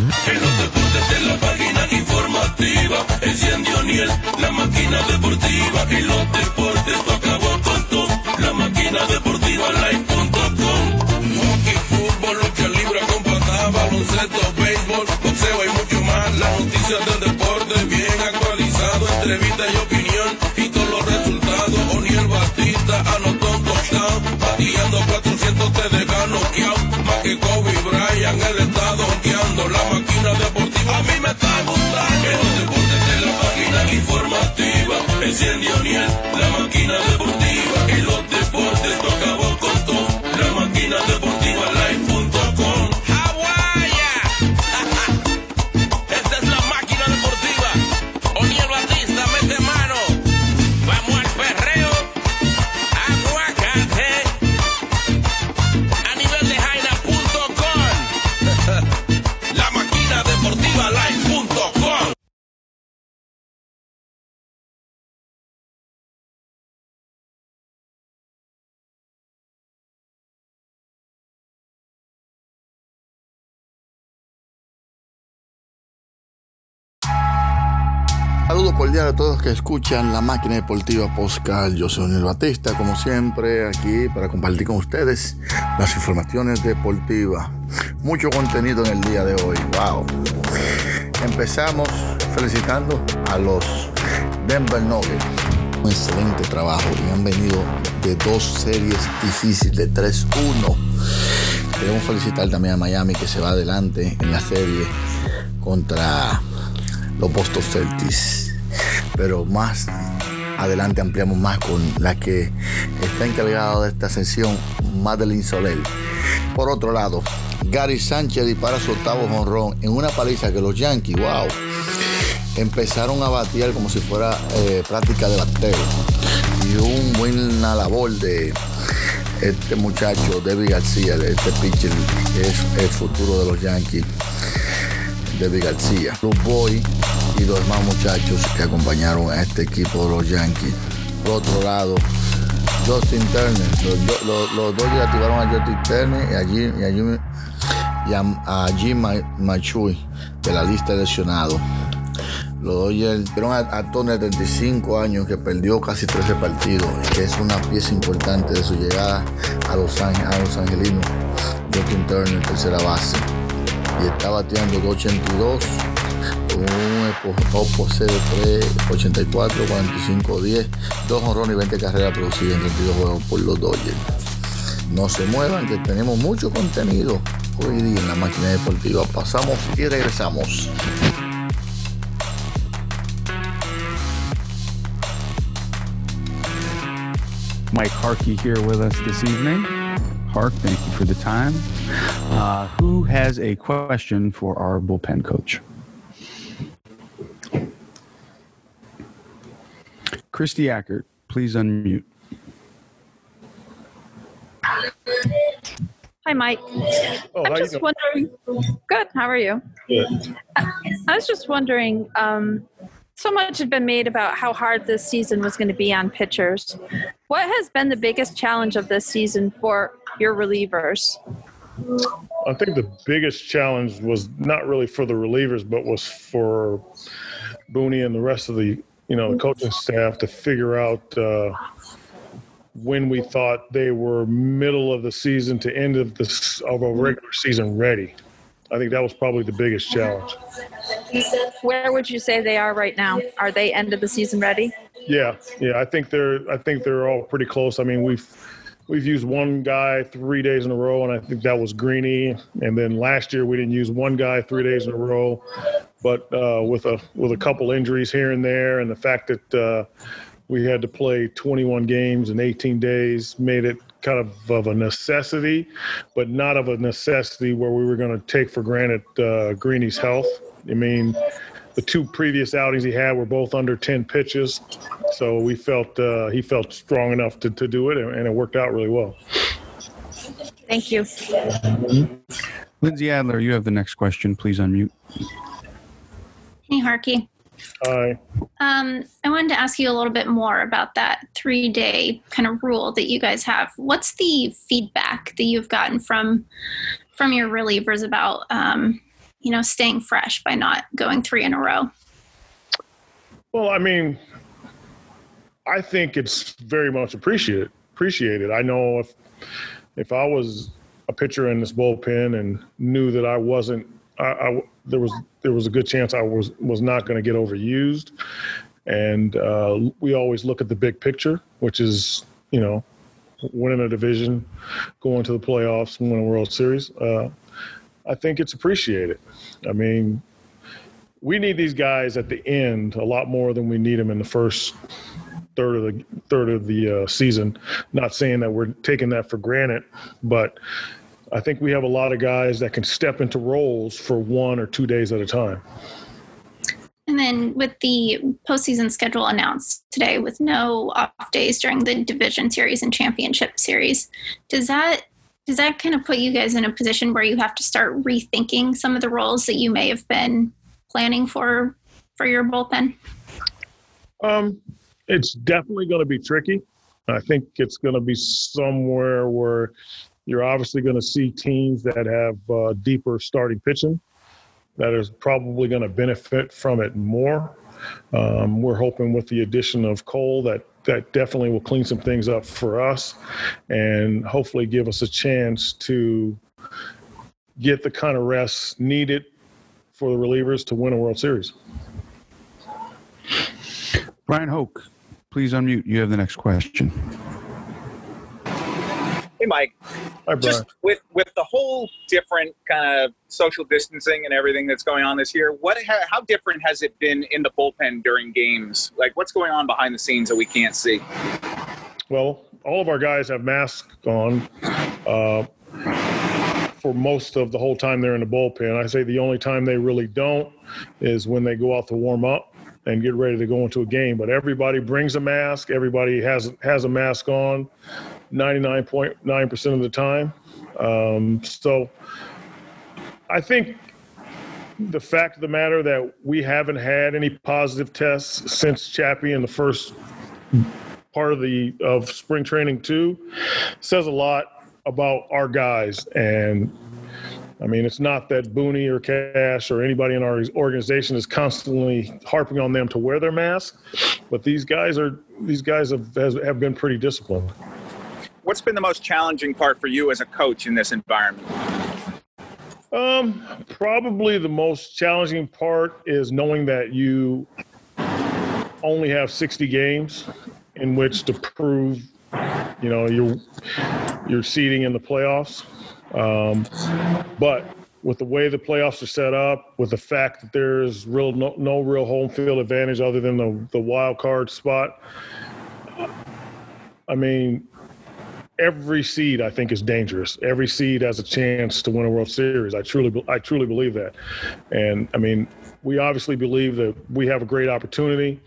En los deportes de la página informativa, enciende O'Neill, la máquina deportiva. En los deportes tú acabó con todo, la máquina deportiva live.com. Hockey, fútbol, lucha libre con baloncesto, béisbol, boxeo y mucho más. Las noticias del deporte bien actualizado, entrevista y opinión y todos los resultados. O'Neill Batista anotó un touchdown, bateando 400 te deja noqueado. Más que Kobe Bryant, él En los deportes de la página informativa, enciende O'Neill, la máquina deportiva. En los deportes tú Cordial a todos que escuchan la máquina deportiva Poscal. Yo soy Daniel Batista, como siempre, aquí para compartir con ustedes las informaciones deportivas. Mucho contenido en el día de hoy. Wow. Empezamos felicitando a los Denver Nuggets. Un excelente trabajo y han venido de dos series difíciles, de 3-1. Queremos felicitar también a Miami que se va adelante en la serie contra los Boston Celtics. Pero más adelante ampliamos más con la que está encargada de esta sesión, Madeline Soler. Por otro lado, Gary Sánchez dispara su octavo jonrón en una paliza que los Yankees, wow, empezaron a batear como si fuera eh, práctica de bateo. Y un buena labor de este muchacho, David García, este pitcher es el futuro de los Yankees. David García, los Boy y los demás muchachos que acompañaron a este equipo de los Yankees. Por otro lado, Justin Turner, los, Dodgers activaron a Justin Turner y a Jim, y a Jim, y a, a Machui de la lista de lesionados. Los Dodgers dieron a, a Turner de 35 años que perdió casi 13 partidos, que es una pieza importante de su llegada a Los, Ángeles, a los Angelinos. Justin Turner, tercera base y está bateando 282 con un opose de 3, 84, 45, 10, 2 honrones y 20 carreras producidas en 32 juegos por los Dodgers. No se muevan, que tenemos mucho contenido hoy día en la máquina deportiva. Pasamos y regresamos. Mike Harkey here with us this evening. Hark, thank you for the time. Uh, who has a question for our bullpen coach? Christy Ackert, please unmute. Hi, Mike. Oh, I'm how you just wondering. Good. How are you? Good. I was just wondering. Um, so much had been made about how hard this season was going to be on pitchers. What has been the biggest challenge of this season for your relievers? I think the biggest challenge was not really for the relievers, but was for Booney and the rest of the you know the coaching staff to figure out uh, when we thought they were middle of the season to end of the of a regular season ready. I think that was probably the biggest challenge. Where would you say they are right now? Are they end of the season ready? Yeah, yeah. I think they're I think they're all pretty close. I mean, we've we've used one guy three days in a row, and I think that was Greeny. And then last year we didn't use one guy three days in a row, but uh, with a with a couple injuries here and there, and the fact that uh, we had to play 21 games in 18 days made it kind of of a necessity, but not of a necessity where we were going to take for granted uh, Greeny's health. I mean, the two previous outings he had were both under 10 pitches, so we felt uh, he felt strong enough to, to do it, and, and it worked out really well. Thank you. Lindsay Adler, you have the next question. Please unmute. Hey, Harky. Hi. Um, I wanted to ask you a little bit more about that three day kind of rule that you guys have. What's the feedback that you've gotten from from your relievers about um, you know, staying fresh by not going three in a row? Well, I mean, I think it's very much appreciated. Appreciated. I know if if I was a pitcher in this bullpen and knew that I wasn't, I, I there was there was a good chance I was was not going to get overused. And uh, we always look at the big picture, which is you know winning a division, going to the playoffs, winning a World Series. Uh, I think it's appreciated. I mean, we need these guys at the end a lot more than we need them in the first third of the third of the uh, season. Not saying that we're taking that for granted, but I think we have a lot of guys that can step into roles for one or two days at a time. And then with the postseason schedule announced today, with no off days during the division series and championship series, does that does that kind of put you guys in a position where you have to start rethinking some of the roles that you may have been planning for for your bullpen? Um, it's definitely going to be tricky. I think it's going to be somewhere where you're obviously going to see teams that have uh, deeper starting pitching that is probably going to benefit from it more. Um, we're hoping with the addition of Cole that that definitely will clean some things up for us and hopefully give us a chance to get the kind of rest needed for the relievers to win a World Series. Brian Hoke, please unmute. You have the next question. Hey, Mike. Hi. Just with with the whole different kind of social distancing and everything that's going on this year, what how, how different has it been in the bullpen during games? Like, what's going on behind the scenes that we can't see? Well, all of our guys have masks on uh, for most of the whole time they're in the bullpen. I say the only time they really don't is when they go out to warm up and get ready to go into a game. But everybody brings a mask. Everybody has has a mask on, ninety nine point nine percent of the time. Um, so, I think the fact of the matter that we haven't had any positive tests since Chappie in the first part of the of spring training too says a lot about our guys and I mean, it's not that Booney or Cash or anybody in our organization is constantly harping on them to wear their mask, but these guys are these guys have have been pretty disciplined. What's been the most challenging part for you as a coach in this environment? Um, probably the most challenging part is knowing that you only have 60 games in which to prove, you know, your your seeding in the playoffs. Um, but with the way the playoffs are set up, with the fact that there's real no, no real home field advantage other than the the wild card spot, I mean, every seed I think is dangerous. Every seed has a chance to win a World Series. I truly I truly believe that, and I mean. We obviously believe that we have a great opportunity.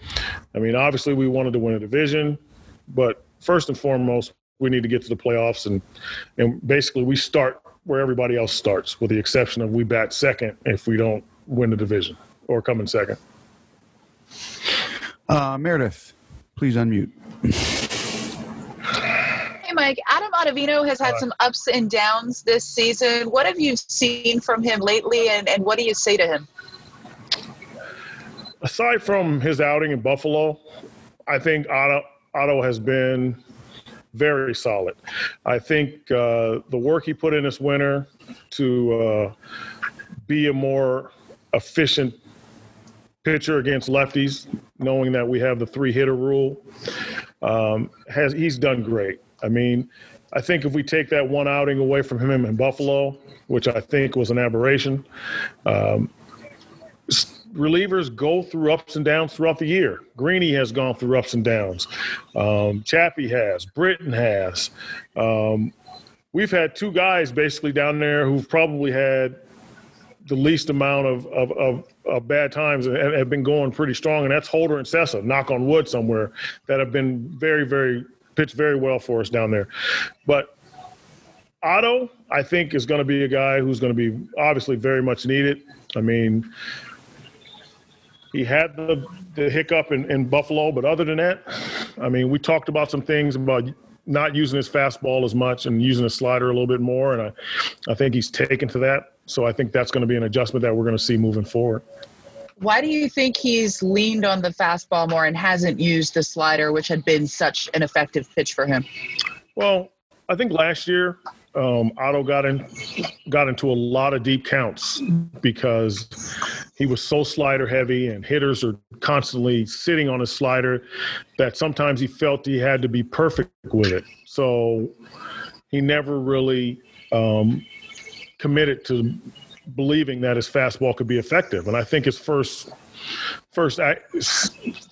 I mean, obviously, we wanted to win a division, but first and foremost, we need to get to the playoffs and and basically we start where everybody else starts with the exception of we bat second if we don't win the division or come in second Uh, Meredith, please unmute. Mike. Adam Ottavino has had some ups and downs this season. What have you seen from him lately, and, and what do you say to him? aside from his outing in buffalo i think otto, otto has been very solid i think uh, the work he put in this winter to uh, be a more efficient pitcher against lefties, knowing that we have the three hitter rule, um, has he's done great. I mean, I think if we take that one outing away from him in Buffalo, which I think was an aberration, um, relievers go through ups and downs throughout the year. Greeny has gone through ups and downs. Um, Chappie has. Britton has. Um, we've had two guys basically down there who've probably had the least amount of, of, of, of bad times and have been going pretty strong, and that's Holder and Sessa, knock on wood somewhere, that have been very, very pitched very well for us down there. But Otto, I think, is going to be a guy who's going to be obviously very much needed. I mean, he had the, the hiccup in, in Buffalo, but other than that, I mean, we talked about some things about not using his fastball as much and using his slider a little bit more. And I, I think he's taken to that. So I think that's going to be an adjustment that we're going to see moving forward. Why do you think he's leaned on the fastball more and hasn't used the slider, which had been such an effective pitch for him? Well, I think last year um, Otto got in got into a lot of deep counts because he was so slider heavy and hitters are constantly sitting on his slider that sometimes he felt he had to be perfect with it. So he never really um, committed to believing that his fastball could be effective. And I think his first first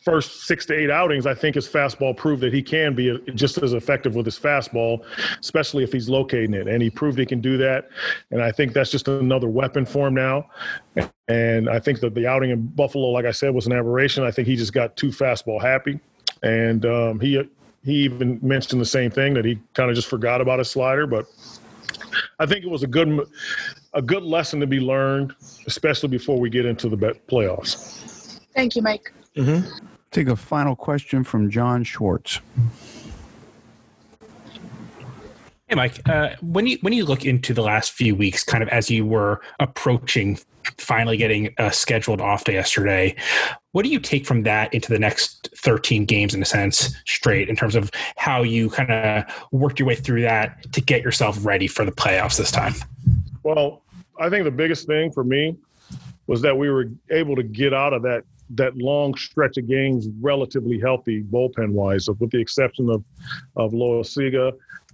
first six to eight outings, I think his fastball proved that he can be just as effective with his fastball, especially if he's locating it. And he proved he can do that. And I think that's just another weapon for him now. And I think that the outing in Buffalo, like I said, was an aberration. I think he just got too fastball happy, and um, he he even mentioned the same thing that he kind of just forgot about his slider, but. I think it was a good a good lesson to be learned, especially before we get into the playoffs. Thank you, Mike. Mm-hmm. Take a final question from John Schwartz. Hey, Mike. Uh, when you when you look into the last few weeks, kind of as you were approaching finally getting a scheduled off day yesterday, what do you take from that into the next 13 games in a sense straight in terms of how you kind of worked your way through that to get yourself ready for the playoffs this time? Well, I think the biggest thing for me was that we were able to get out of that that long stretch of games relatively healthy bullpen wise, with the exception of of Loaisiga,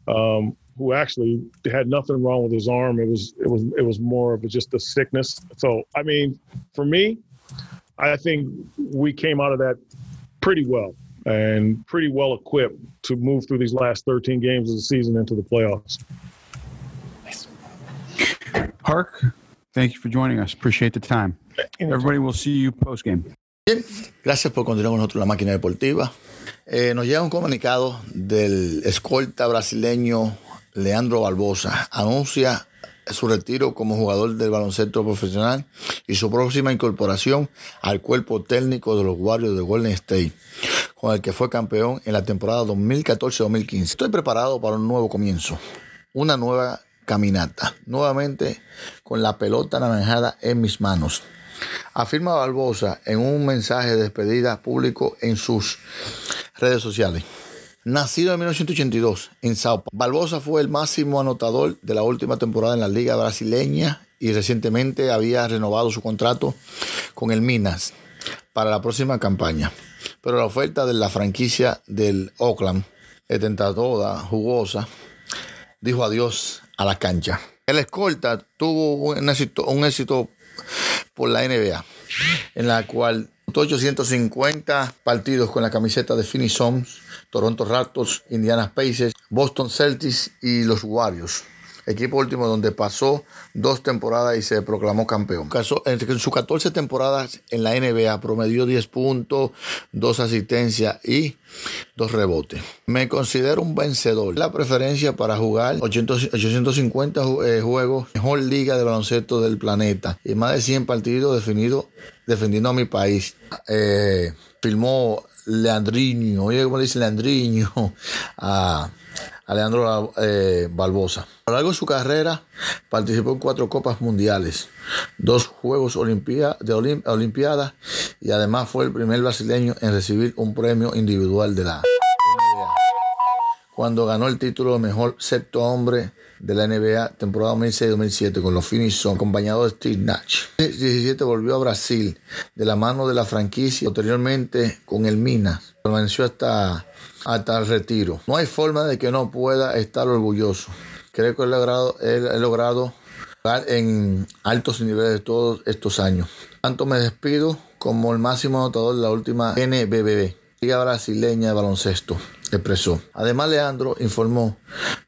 um, who actually had nothing wrong with his arm. It was it was it was more of just a sickness. So I mean, for me, I think we came out of that pretty well and pretty well equipped to move through these last 13 games of the season into the playoffs. Hark, thank you for joining us. Appreciate the time. Everybody we'll see you post game. Bien, gracias por continuar con nosotros la máquina deportiva. Eh, nos llega un comunicado del escolta brasileño Leandro Barbosa. Anuncia su retiro como jugador del baloncesto profesional y su próxima incorporación al cuerpo técnico de los Warriors de Golden State, con el que fue campeón en la temporada 2014-2015. Estoy preparado para un nuevo comienzo, una nueva caminata, nuevamente con la pelota naranjada en mis manos. Afirma Barbosa en un mensaje de despedida público en sus redes sociales. Nacido en 1982 en Sao Paulo, Barbosa fue el máximo anotador de la última temporada en la Liga Brasileña y recientemente había renovado su contrato con el Minas para la próxima campaña. Pero la oferta de la franquicia del Oakland, tentadora, jugosa, dijo adiós a la cancha. El escolta tuvo un éxito, un éxito por la NBA, en la cual 850 partidos con la camiseta de Phoenix Suns, Toronto Raptors, Indiana Pacers, Boston Celtics y los Warriors equipo último donde pasó dos temporadas y se proclamó campeón. En sus 14 temporadas en la NBA promedió 10 puntos, 2 asistencias y 2 rebotes. Me considero un vencedor. La preferencia para jugar 850 eh, juegos, mejor liga de baloncesto del planeta y más de 100 partidos definidos defendiendo a mi país. Eh, filmó Leandriño, oye, ¿cómo le dice Leandriño? A Alejandro eh, Barbosa. A lo largo de su carrera participó en cuatro Copas Mundiales, dos Juegos de Olimpiadas y además fue el primer brasileño en recibir un premio individual de la NBA. Cuando ganó el título de mejor sexto hombre de la NBA temporada 2006-2007 con los Phoenix acompañado de Steve Nash. En 2017 volvió a Brasil de la mano de la franquicia, posteriormente con el Minas. Permaneció hasta hasta el retiro. No hay forma de que no pueda estar orgulloso. Creo que he logrado, he, logrado en altos niveles todos estos años. Tanto me despido como el máximo anotador de la última NBBB, Liga Brasileña de Baloncesto, expresó. Además, Leandro informó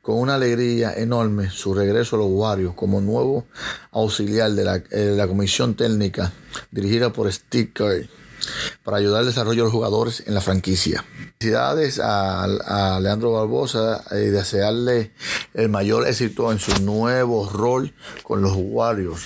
con una alegría enorme su regreso a los Warriors como nuevo auxiliar de la, de la comisión técnica dirigida por Steve Kerr para ayudar al desarrollo de los jugadores en la franquicia. Felicidades a, Leandro Barbosa y desearle el mayor éxito en su nuevo rol con los Warriors.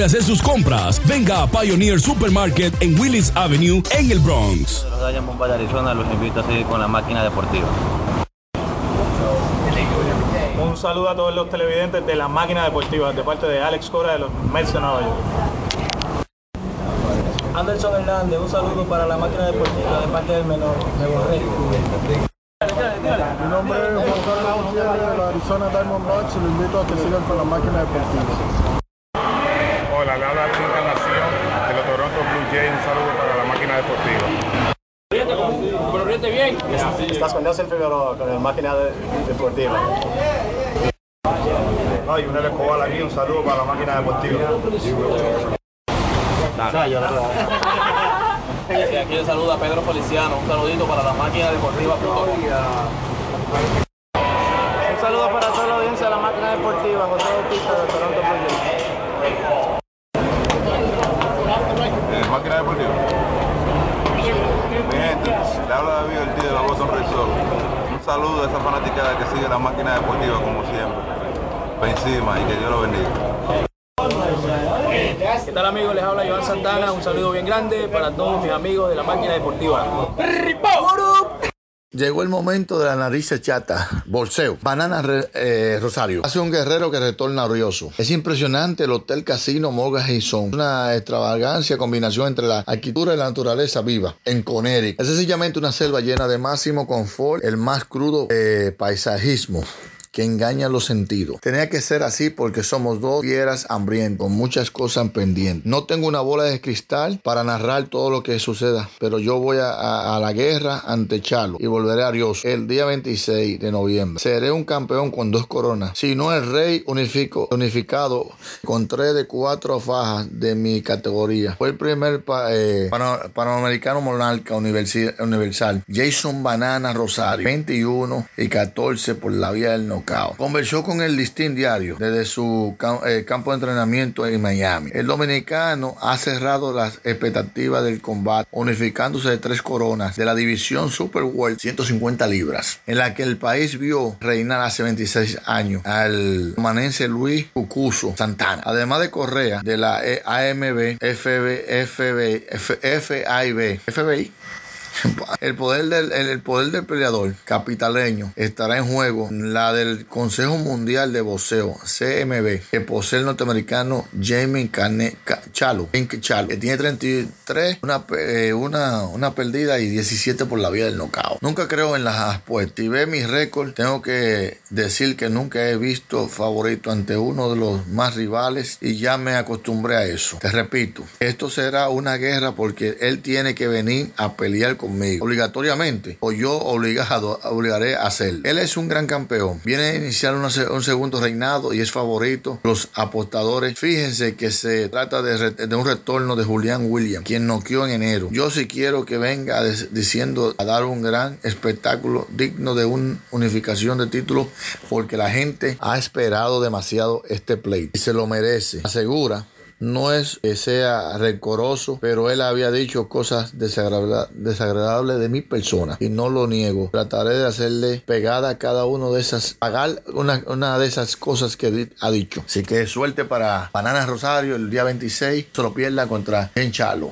hacer sus compras, venga a Pioneer Supermarket en Willis Avenue en el Bronx. Los de Arizona los invito a seguir con la máquina deportiva. Un saludo a todos los televidentes de la máquina deportiva de parte de Alex Cora de los Mets de Nueva York. Anderson Hernández, un saludo para la máquina deportiva de parte del menor de. Mi nombre es Juan Carlos Gutiérrez de la Arizona Diamondbacks y lo invito a que sigan con la máquina deportiva. Habla la Encarnación de los Toronto Blue Jays. Un saludo para la máquina deportiva. Pero ríete bien. Estás con Nelson Figueroa, con la máquina de- deportiva. Ay, un Escobar aquí, un saludo para la máquina deportiva. Y aquí le saluda Pedro Feliciano, un saludito para la máquina deportiva. Un saludo para toda la audiencia de la máquina deportiva, José Bautista de Toronto Blue Jays. máquina deportiva. Mi gente, le habla David Ortiz de los Boston Red Sox. Un saludo a esa fanaticada que sigue la máquina deportiva como siempre. Pa' encima y que Dios lo bendiga. ¿Qué tal amigos? Les habla Joan Santana, un saludo bien grande para todos mis amigos de la máquina deportiva. Llegó el momento de la nariz chata, bolseo, banana eh, Rosario. Hace un guerrero que retorna orgulloso. Es impresionante el Hotel Casino Morgan Hison. Una extravagancia combinación entre la arquitectura y la naturaleza viva en Connecticut. Es sencillamente una selva llena de máximo confort, el más crudo eh, paisajismo que engaña los sentidos. Tenía que ser así porque somos dos fieras hambrientos, con muchas cosas pendientes. No tengo una bola de cristal para narrar todo lo que suceda, pero yo voy a, a- la guerra ante Chalo y volveré a Dios el día 26 de noviembre. Seré un campeón con dos coronas, si no el rey unifico, unificado con tres de cuatro fajas de mi categoría. Fue el primer eh, panamericano monarca universal, Jason Banana Rosario, 21 y 14 por la vía del Conversó con el listín diario desde su eh, campo de entrenamiento en Miami. El dominicano ha cerrado las expectativas del combate, unificándose de tres coronas de la división Super World 150 libras, en la que el país vio reinar hace 26 años al manense Luis Cucuso Santana. Además de Correa de la E- AMB, FB, FB, FBI. El poder, del, el, poder del peleador capitaleño estará en juego la del Consejo Mundial de Boxeo, CMB, que posee el norteamericano Jamie Chalo, Chalo, que tiene 33, una, eh, una, una perdida y 17 por la vía del knockout. Nunca creo en las apuestas y ve mi récord, tengo que decir que nunca he visto favorito ante uno de los más rivales y ya me acostumbré a eso. Te repito, esto será una guerra porque él tiene que venir a pelear obligatoriamente o yo obligado obligaré a hacerlo. Él es un gran campeón. Viene a iniciar una un segundo reinado y es favorito. Los apostadores, fíjense que se trata de, de un retorno de Julián Williams, quien noqueó en enero. Yo sí quiero que venga diciendo a dar un gran espectáculo digno de una unificación de títulos porque la gente ha esperado demasiado este play y se lo merece. Asegura no es que sea rencoroso, pero él había dicho cosas desagrada- desagradables de mi persona y no lo niego. Trataré de hacerle pegada a cada uno de esas, pagar una, una de esas cosas que ha dicho. Así que suerte para Banana Rosario el día 26, se lo pierda contra Enchalo.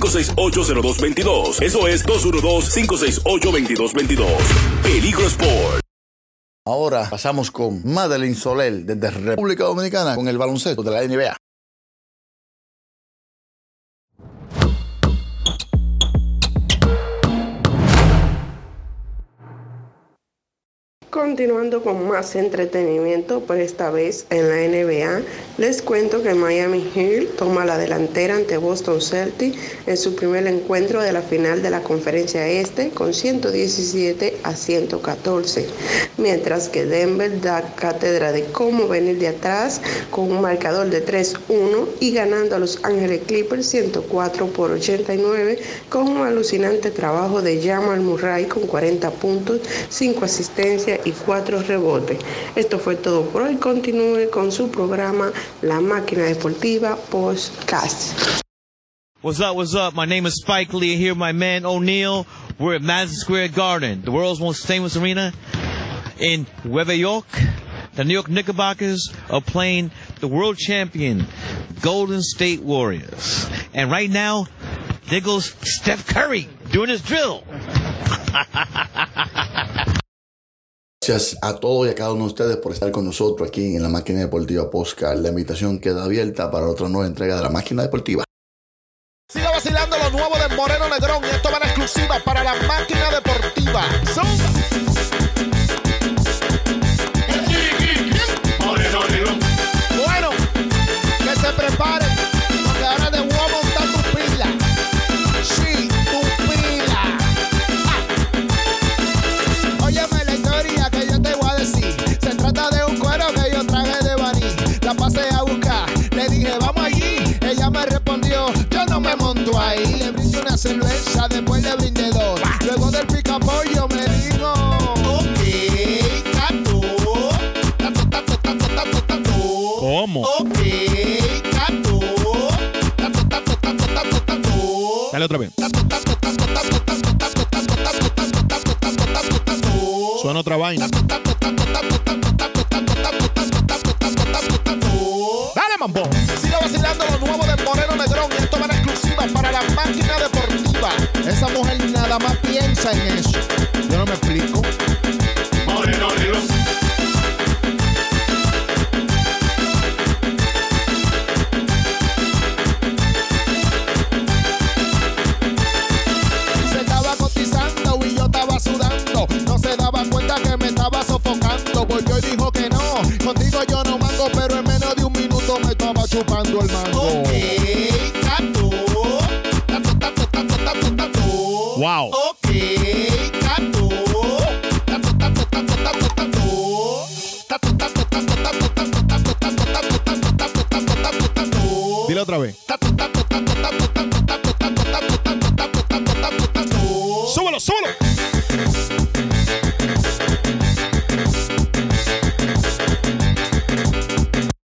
212-568-0222. Eso es 212-568-2222. Peligro Sport. Ahora pasamos con Madeline Soler desde República Dominicana con el baloncesto de la NBA. Continuando con más entretenimiento, por esta vez en la NBA, les cuento que Miami Heat toma la delantera ante Boston Celtics en su primer encuentro de la final de la Conferencia Este con 117 a 114, mientras que Denver da cátedra de cómo venir de atrás con un marcador de 3-1 y ganando a Los Ángeles Clippers 104 por 89 con un alucinante trabajo de Jamal Murray con 40 puntos, 5 asistencias y 4 rebotes. Esto fue todo por hoy. Continúe con su programa La Máquina Deportiva Podcast. What's up? What's up? My name is Spike Lee. Here, my man O'Neal. We're at Madison Square Garden, the world's most famous arena in Nueva York. The New York Knickerbockers are playing the world champion Golden State Warriors. And right now, there goes Steph Curry doing his drill. Gracias a todos y a cada uno de ustedes por estar con nosotros aquí en la Máquina Deportiva Podcast. La invitación queda abierta para otra nueva entrega de la Máquina Deportiva. Siga vacilando lo nuevo de Moreno Negrón y esto va en exclusiva para la máquina deportiva. Bueno, cerveza, después brindé dos. Luego del pica pollo me dijo, ok, tato. Tato, tato, tato, tato, tato. ¿Cómo? Ok, tato. Tato, tato, tato, tato, tato. Dale otra vez. Suena otra vaina. Yo no me explico. Se estaba cotizando y yo estaba sudando. No se daba cuenta que me estaba sofocando, porque yo dijo que no. Contigo yo no mando, pero en menos de un minuto me estaba chupando el mando.